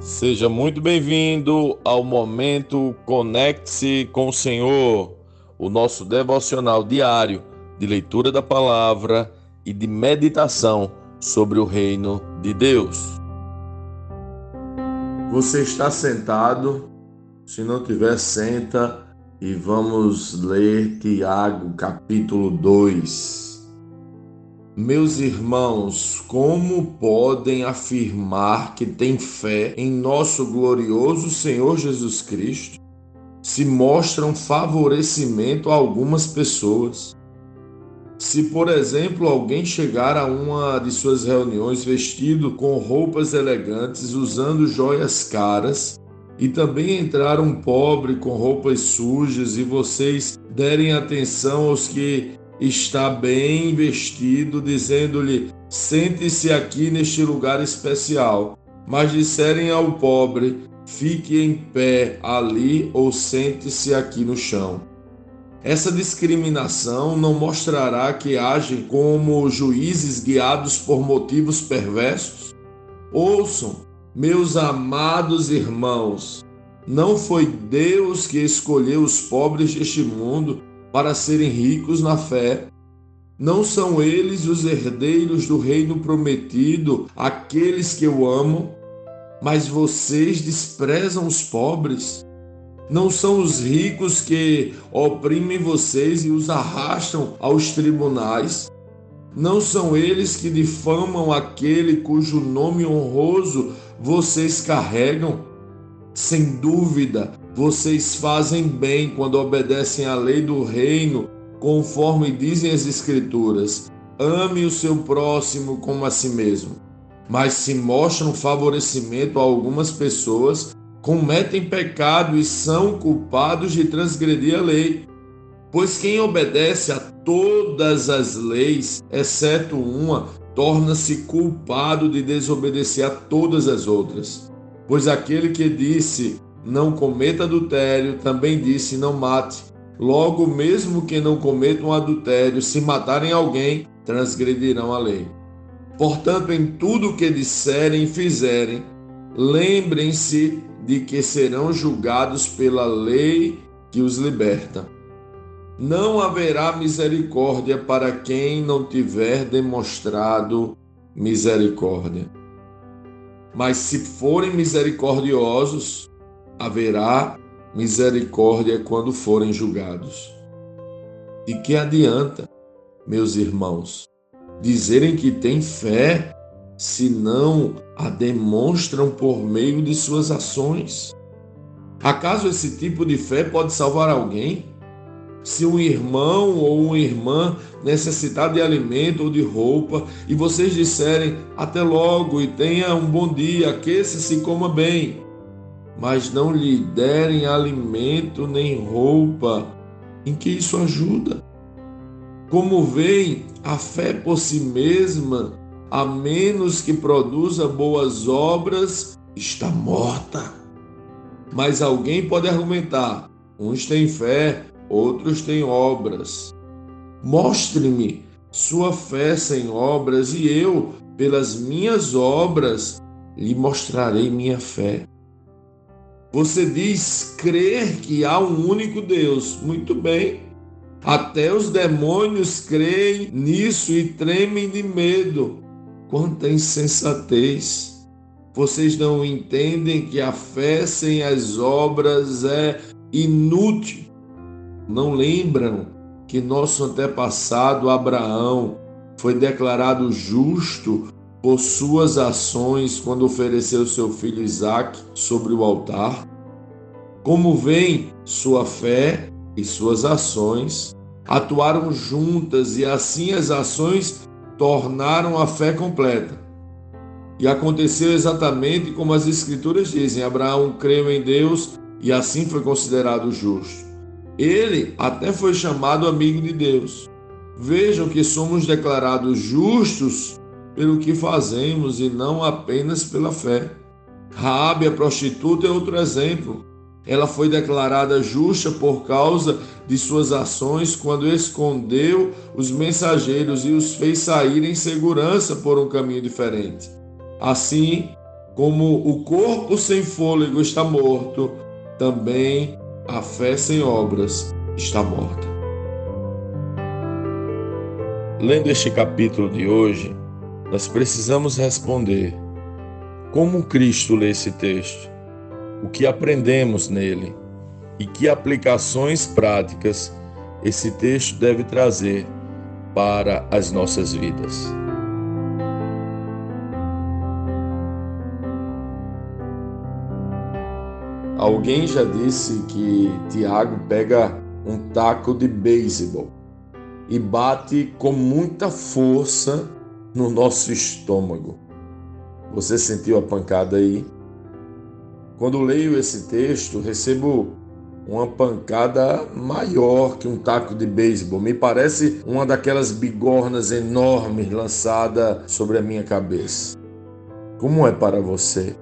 Seja muito bem-vindo ao momento Conecte-se com o Senhor, o nosso devocional diário de leitura da palavra e de meditação sobre o reino de Deus. Você está sentado? Se não tiver, senta e vamos ler Tiago, capítulo 2. Meus irmãos, como podem afirmar que têm fé em nosso glorioso Senhor Jesus Cristo se mostram favorecimento a algumas pessoas? Se, por exemplo, alguém chegar a uma de suas reuniões vestido com roupas elegantes, usando joias caras, e também entrar um pobre com roupas sujas, e vocês derem atenção aos que está bem vestido, dizendo-lhe: Sente-se aqui neste lugar especial. Mas disserem ao pobre: Fique em pé ali ou sente-se aqui no chão. Essa discriminação não mostrará que agem como juízes guiados por motivos perversos? Ouçam, meus amados irmãos, não foi Deus que escolheu os pobres deste mundo para serem ricos na fé. Não são eles os herdeiros do reino prometido, aqueles que eu amo, mas vocês desprezam os pobres. Não são os ricos que oprimem vocês e os arrastam aos tribunais. Não são eles que difamam aquele cujo nome honroso vocês carregam. Sem dúvida, vocês fazem bem quando obedecem à lei do reino, conforme dizem as Escrituras. Ame o seu próximo como a si mesmo. Mas se mostram favorecimento a algumas pessoas, cometem pecado e são culpados de transgredir a lei. Pois quem obedece a todas as leis, exceto uma, torna-se culpado de desobedecer a todas as outras. Pois aquele que disse não cometa adultério, também disse: não mate. Logo, mesmo que não cometam adultério, se matarem alguém, transgredirão a lei. Portanto, em tudo o que disserem e fizerem, lembrem-se de que serão julgados pela lei que os liberta. Não haverá misericórdia para quem não tiver demonstrado misericórdia. Mas se forem misericordiosos, haverá misericórdia quando forem julgados. E que adianta, meus irmãos, dizerem que têm fé se não a demonstram por meio de suas ações? Acaso esse tipo de fé pode salvar alguém? Se um irmão ou uma irmã necessitar de alimento ou de roupa e vocês disserem até logo e tenha um bom dia, aqueça-se e coma bem, mas não lhe derem alimento nem roupa, em que isso ajuda? Como veem, a fé por si mesma, a menos que produza boas obras, está morta. Mas alguém pode argumentar: uns têm fé, outros têm obras. Mostre-me sua fé sem obras, e eu, pelas minhas obras, lhe mostrarei minha fé. Você diz crer que há um único Deus. Muito bem. Até os demônios creem nisso e tremem de medo. Quanta insensatez! Vocês não entendem que a fé sem as obras é inútil. Não lembram que nosso antepassado Abraão foi declarado justo por suas ações quando ofereceu seu filho Isaque sobre o altar? Como vem sua fé e suas ações atuaram juntas e assim as ações tornaram a fé completa. E aconteceu exatamente como as Escrituras dizem: Abraão creu em Deus e assim foi considerado justo. Ele até foi chamado amigo de Deus. Vejam que somos declarados justos pelo que fazemos e não apenas pela fé. Raabe, a prostituta, é outro exemplo. Ela foi declarada justa por causa de suas ações quando escondeu os mensageiros e os fez sair em segurança por um caminho diferente. Assim, como o corpo sem fôlego está morto, também a fé sem obras está morta. Lendo este capítulo de hoje, nós precisamos responder como Cristo lê esse texto, o que aprendemos nele e que aplicações práticas esse texto deve trazer para as nossas vidas. Alguém já disse que Tiago pega um taco de beisebol e bate com muita força no nosso estômago. Você sentiu a pancada aí? Quando leio esse texto, recebo uma pancada maior que um taco de beisebol. Me parece uma daquelas bigornas enormes lançada sobre a minha cabeça. Como é para você?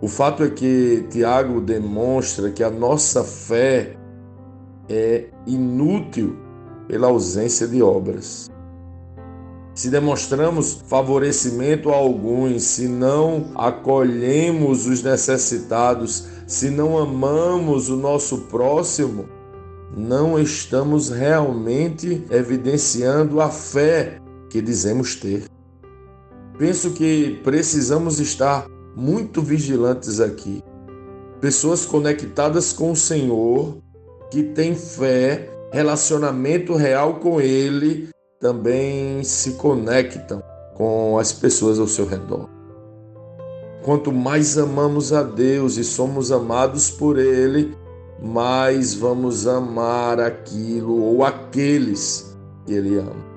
O fato é que Tiago demonstra que a nossa fé é inútil pela ausência de obras. Se demonstramos favorecimento a alguns, se não acolhemos os necessitados, se não amamos o nosso próximo, não estamos realmente evidenciando a fé que dizemos ter. Penso que precisamos estar muito vigilantes aqui. Pessoas conectadas com o Senhor, que têm fé, relacionamento real com Ele, também se conectam com as pessoas ao seu redor. Quanto mais amamos a Deus e somos amados por Ele, mais vamos amar aquilo ou aqueles que Ele ama.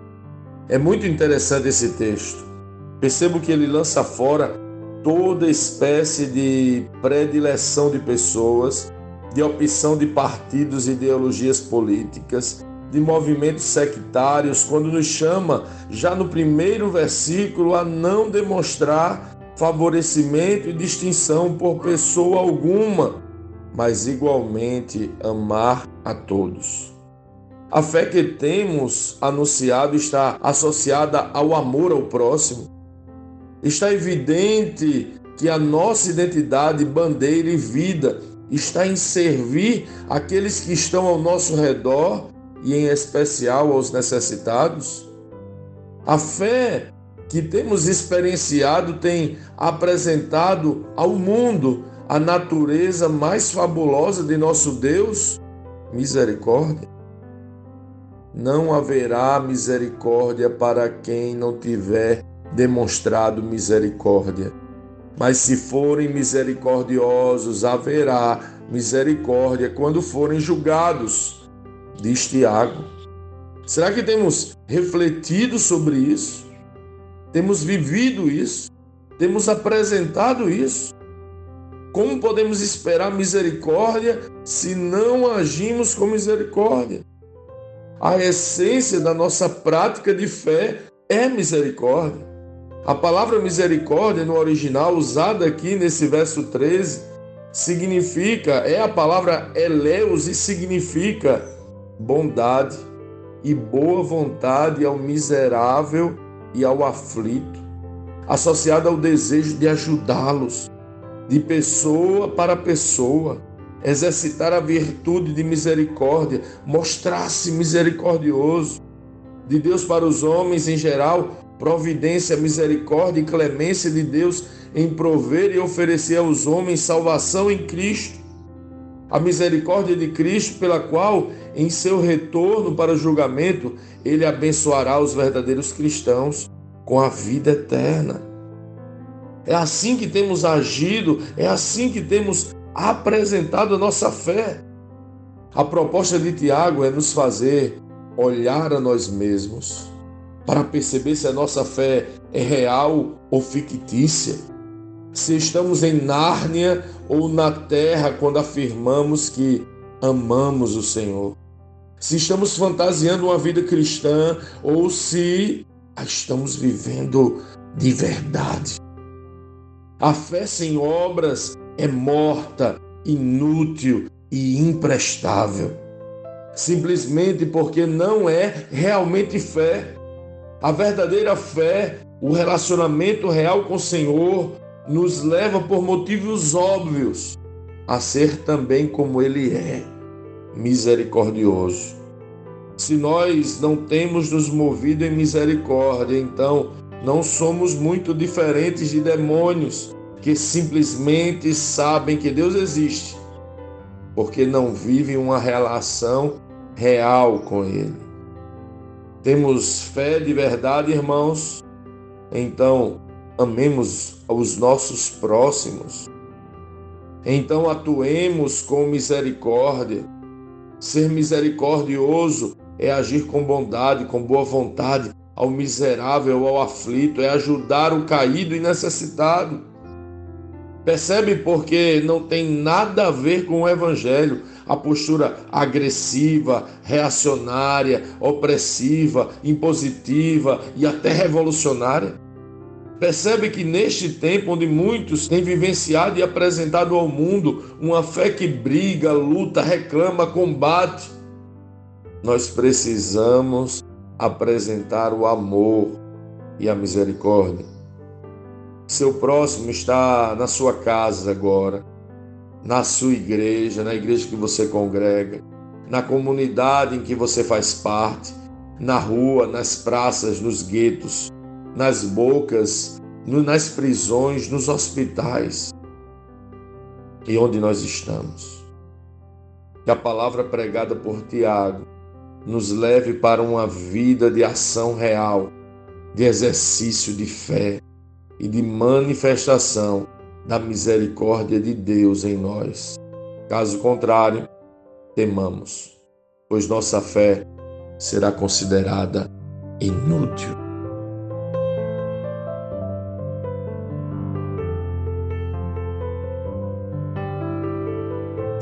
É muito interessante esse texto. Percebo que ele lança fora toda espécie de predileção de pessoas, de opção de partidos e ideologias políticas, de movimentos sectários, quando nos chama, já no primeiro versículo, a não demonstrar favorecimento e distinção por pessoa alguma, mas igualmente amar a todos. A fé que temos anunciado está associada ao amor ao próximo. Está evidente que a nossa identidade, bandeira e vida está em servir aqueles que estão ao nosso redor e, em especial, aos necessitados? A fé que temos experienciado tem apresentado ao mundo a natureza mais fabulosa de nosso Deus? Misericórdia. Não haverá misericórdia para quem não tiver demonstrado misericórdia. Mas se forem misericordiosos, haverá misericórdia quando forem julgados diz Tiago. Será que temos refletido sobre isso? Temos vivido isso? Temos apresentado isso? Como podemos esperar misericórdia se não agimos com misericórdia? A essência da nossa prática de fé é misericórdia. A palavra misericórdia no original usada aqui nesse verso 13 significa, é a palavra eleus e significa bondade e boa vontade ao miserável e ao aflito, associada ao desejo de ajudá-los, de pessoa para pessoa, exercitar a virtude de misericórdia, mostrar-se misericordioso, de Deus para os homens em geral, providência, misericórdia e clemência de Deus em prover e oferecer aos homens salvação em Cristo a misericórdia de Cristo, pela qual, em seu retorno para o julgamento, ele abençoará os verdadeiros cristãos com a vida eterna. É assim que temos agido, é assim que temos apresentado a nossa fé. A proposta de Tiago é nos fazer olhar a nós mesmos para perceber se a nossa fé é real ou fictícia se estamos em Nárnia ou na terra quando afirmamos que amamos o Senhor. Se estamos fantasiando uma vida cristã ou se a estamos vivendo de verdade. A fé sem obras é morta, inútil e imprestável. Simplesmente porque não é realmente fé. A verdadeira fé, o relacionamento real com o Senhor, nos leva por motivos óbvios a ser também como Ele é, misericordioso. Se nós não temos nos movido em misericórdia, então não somos muito diferentes de demônios que simplesmente sabem que Deus existe, porque não vivem uma relação real com Ele. Temos fé de verdade, irmãos? Então, amemos os nossos próximos. Então, atuemos com misericórdia. Ser misericordioso é agir com bondade, com boa vontade ao miserável, ao aflito, é ajudar o caído e necessitado. Percebe porque não tem nada a ver com o evangelho, a postura agressiva, reacionária, opressiva, impositiva e até revolucionária. Percebe que neste tempo onde muitos têm vivenciado e apresentado ao mundo uma fé que briga, luta, reclama, combate, nós precisamos apresentar o amor e a misericórdia. Seu próximo está na sua casa agora, na sua igreja, na igreja que você congrega, na comunidade em que você faz parte, na rua, nas praças, nos guetos, nas bocas, nas prisões, nos hospitais e onde nós estamos. Que a palavra pregada por Tiago nos leve para uma vida de ação real, de exercício de fé e de manifestação da misericórdia de Deus em nós. Caso contrário, temamos, pois nossa fé será considerada inútil.